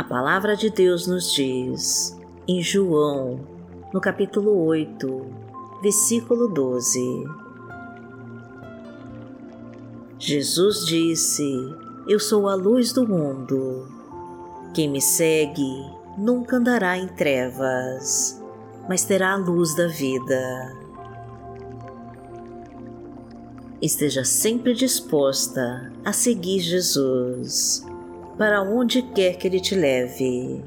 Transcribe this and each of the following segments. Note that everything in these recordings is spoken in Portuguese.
A palavra de Deus nos diz, em João, no capítulo 8, versículo 12: Jesus disse: Eu sou a luz do mundo. Quem me segue nunca andará em trevas, mas terá a luz da vida. Esteja sempre disposta a seguir Jesus para onde quer que Ele te leve.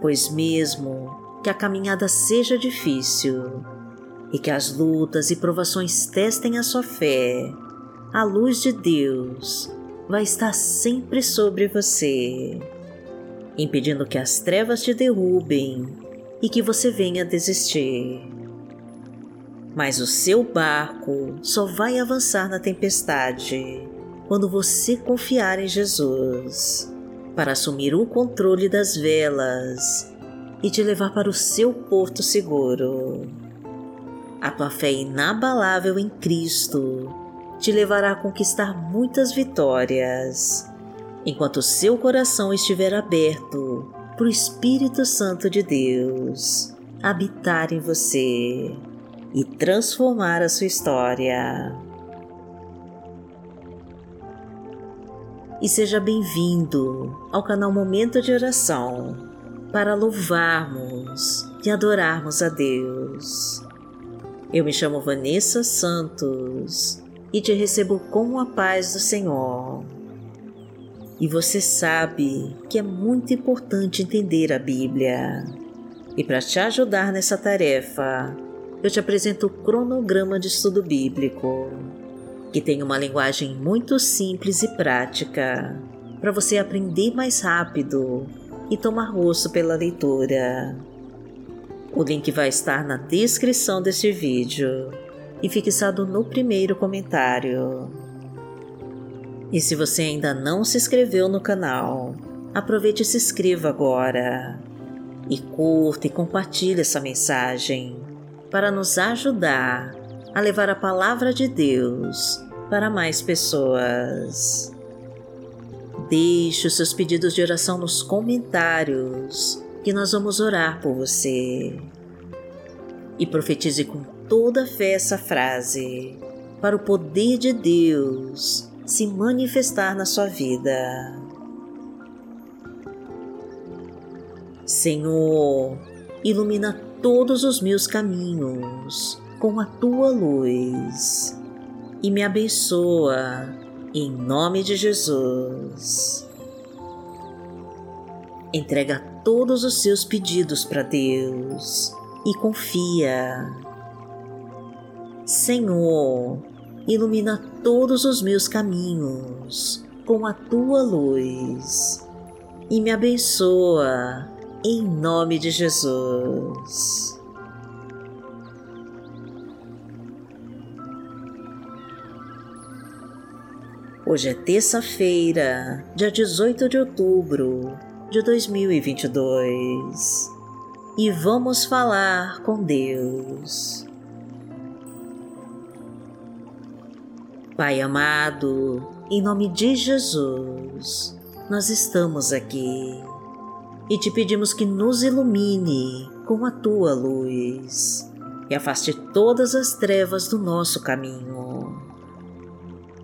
Pois, mesmo que a caminhada seja difícil e que as lutas e provações testem a sua fé, a luz de Deus vai estar sempre sobre você, impedindo que as trevas te derrubem e que você venha desistir. Mas o seu barco só vai avançar na tempestade quando você confiar em Jesus para assumir o controle das velas e te levar para o seu porto seguro. A tua fé inabalável em Cristo te levará a conquistar muitas vitórias, enquanto seu coração estiver aberto para o Espírito Santo de Deus habitar em você e transformar a sua história. E seja bem-vindo ao canal Momento de Oração para louvarmos e adorarmos a Deus. Eu me chamo Vanessa Santos e te recebo com a paz do Senhor. E você sabe que é muito importante entender a Bíblia. E para te ajudar nessa tarefa, eu te apresento o cronograma de estudo bíblico que tem uma linguagem muito simples e prática para você aprender mais rápido e tomar gosto pela leitura. O link vai estar na descrição deste vídeo e fixado no primeiro comentário. E se você ainda não se inscreveu no canal, aproveite e se inscreva agora. E curta e compartilhe essa mensagem para nos ajudar a levar a palavra de Deus para mais pessoas. Deixe os seus pedidos de oração nos comentários que nós vamos orar por você. E profetize com toda fé essa frase para o poder de Deus se manifestar na sua vida. Senhor, ilumina todos os meus caminhos com a tua luz e me abençoa, em nome de Jesus. Entrega todos os seus pedidos para Deus e confia. Senhor, ilumina todos os meus caminhos com a tua luz e me abençoa, em nome de Jesus. Hoje é terça-feira, dia 18 de outubro de 2022 e vamos falar com Deus. Pai amado, em nome de Jesus, nós estamos aqui. E te pedimos que nos ilumine com a tua luz e afaste todas as trevas do nosso caminho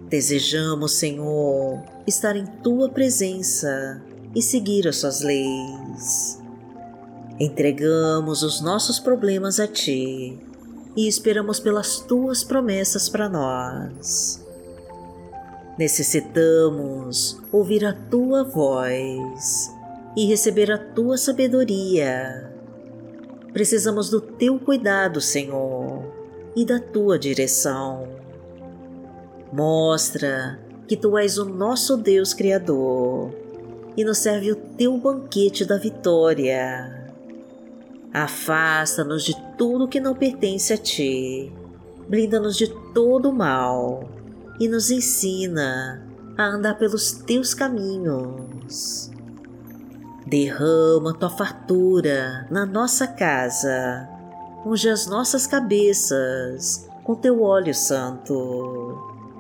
Desejamos, Senhor, estar em tua presença e seguir as suas leis. Entregamos os nossos problemas a ti e esperamos pelas tuas promessas para nós. Necessitamos ouvir a tua voz e receber a tua sabedoria. Precisamos do teu cuidado, Senhor, e da tua direção. Mostra que tu és o nosso Deus Criador e nos serve o teu banquete da vitória. Afasta-nos de tudo que não pertence a ti, blinda-nos de todo o mal e nos ensina a andar pelos teus caminhos. Derrama tua fartura na nossa casa, unge as nossas cabeças com teu óleo santo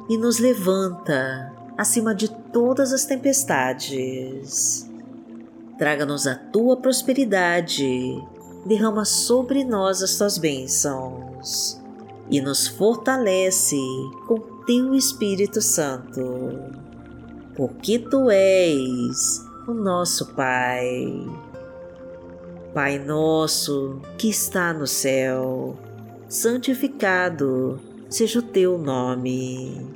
e nos levanta acima de todas as tempestades. Traga-nos a tua prosperidade, derrama sobre nós as tuas bênçãos e nos fortalece com teu Espírito Santo, porque tu és o nosso Pai. Pai nosso que está no céu, santificado seja o teu nome.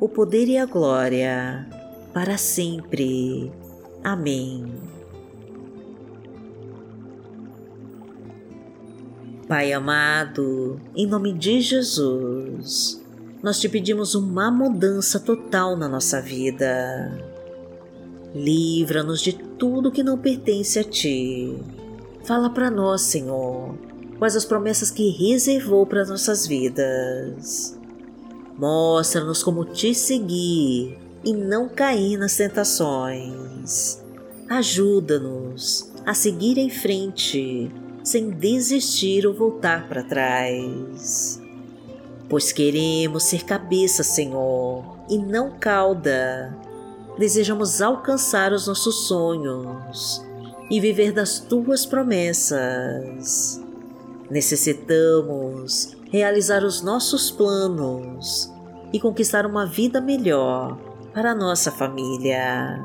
o poder e a glória, para sempre. Amém. Pai amado, em nome de Jesus, nós te pedimos uma mudança total na nossa vida Livra-nos de tudo que não pertence a Ti. Fala para nós, Senhor, quais as promessas que reservou para nossas vidas. Mostra-nos como Te seguir e não cair nas tentações. Ajuda-nos a seguir em frente, sem desistir ou voltar para trás. Pois queremos ser cabeça, Senhor, e não cauda desejamos alcançar os nossos sonhos e viver das tuas promessas. Necessitamos realizar os nossos planos e conquistar uma vida melhor para nossa família.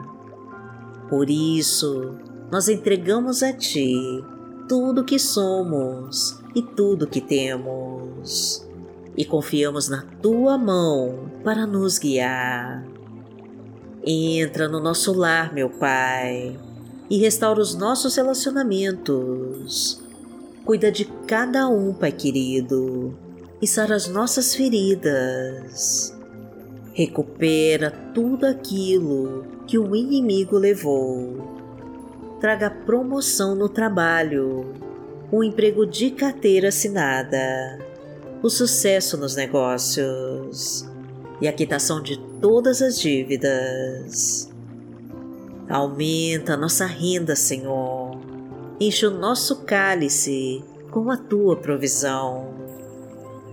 Por isso, nós entregamos a Ti tudo o que somos e tudo o que temos, e confiamos na Tua mão para nos guiar. Entra no nosso lar, meu Pai, e restaura os nossos relacionamentos. Cuida de cada um, Pai querido, e sara as nossas feridas. Recupera tudo aquilo que o inimigo levou. Traga promoção no trabalho, um emprego de carteira assinada, o sucesso nos negócios e a quitação de todas as dívidas. Aumenta nossa renda, Senhor. Enche o nosso cálice com a tua provisão.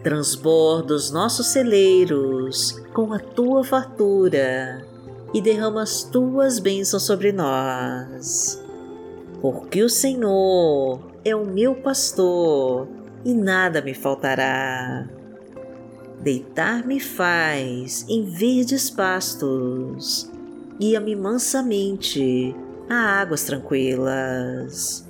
Transborda os nossos celeiros com a tua fartura e derrama as tuas bênçãos sobre nós. Porque o Senhor é o meu pastor e nada me faltará. Deitar-me faz em verdes pastos, guia-me mansamente a águas tranquilas.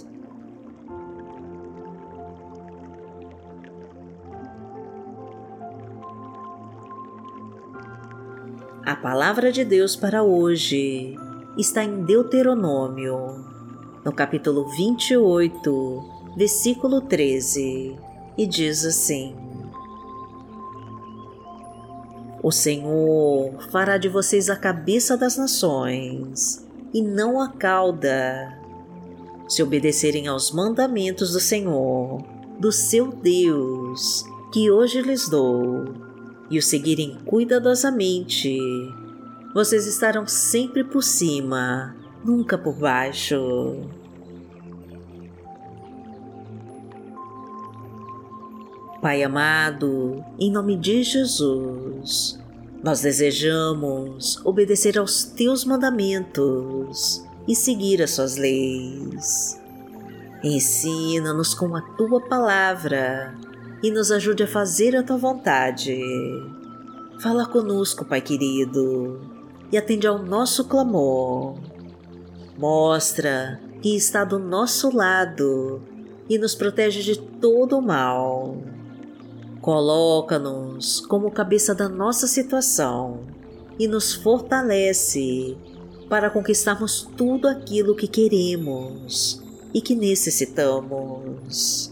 A palavra de Deus para hoje está em Deuteronômio, no capítulo 28, versículo 13, e diz assim: O Senhor fará de vocês a cabeça das nações e não a cauda. Se obedecerem aos mandamentos do Senhor, do seu Deus, que hoje lhes dou, e o seguirem cuidadosamente, vocês estarão sempre por cima, nunca por baixo. Pai amado, em nome de Jesus, nós desejamos obedecer aos teus mandamentos e seguir as suas leis. Ensina-nos com a tua palavra e nos ajude a fazer a tua vontade. Fala conosco, Pai querido, e atende ao nosso clamor. Mostra que está do nosso lado e nos protege de todo o mal. Coloca-nos como cabeça da nossa situação e nos fortalece para conquistarmos tudo aquilo que queremos e que necessitamos.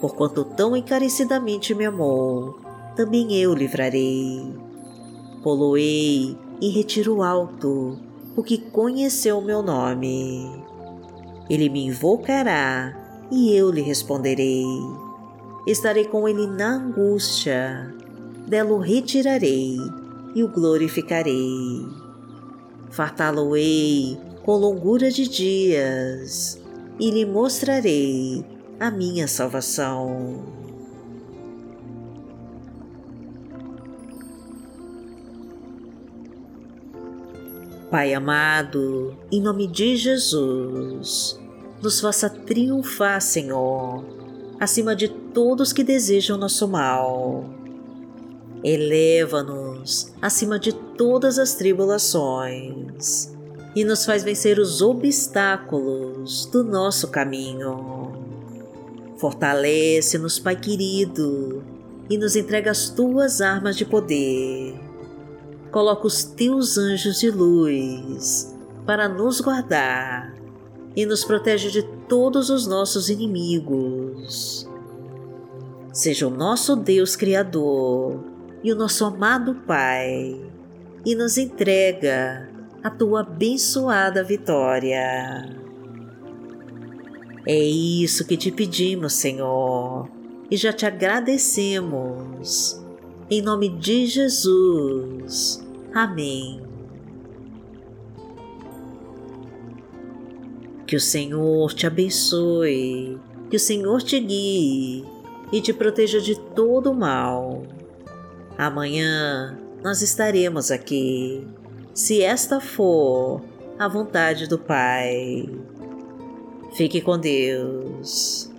Porquanto tão encarecidamente me amou, também eu livrarei. Poloei em retiro alto, porque conheceu o meu nome. Ele me invocará e eu lhe responderei. Estarei com ele na angústia, dela o retirarei e o glorificarei. Fartá-lo-ei com longura de dias e lhe mostrarei a minha salvação. Pai amado, em nome de Jesus, nos faça triunfar, Senhor, acima de todos que desejam nosso mal. Eleva-nos acima de todas as tribulações e nos faz vencer os obstáculos do nosso caminho. Fortalece-nos, Pai querido, e nos entrega as tuas armas de poder. Coloca os teus anjos de luz para nos guardar e nos protege de todos os nossos inimigos. Seja o nosso Deus Criador e o nosso amado Pai, e nos entrega a tua abençoada vitória. É isso que te pedimos, Senhor, e já te agradecemos. Em nome de Jesus. Amém. Que o Senhor te abençoe, que o Senhor te guie e te proteja de todo o mal. Amanhã nós estaremos aqui, se esta for a vontade do Pai. Fique com Deus.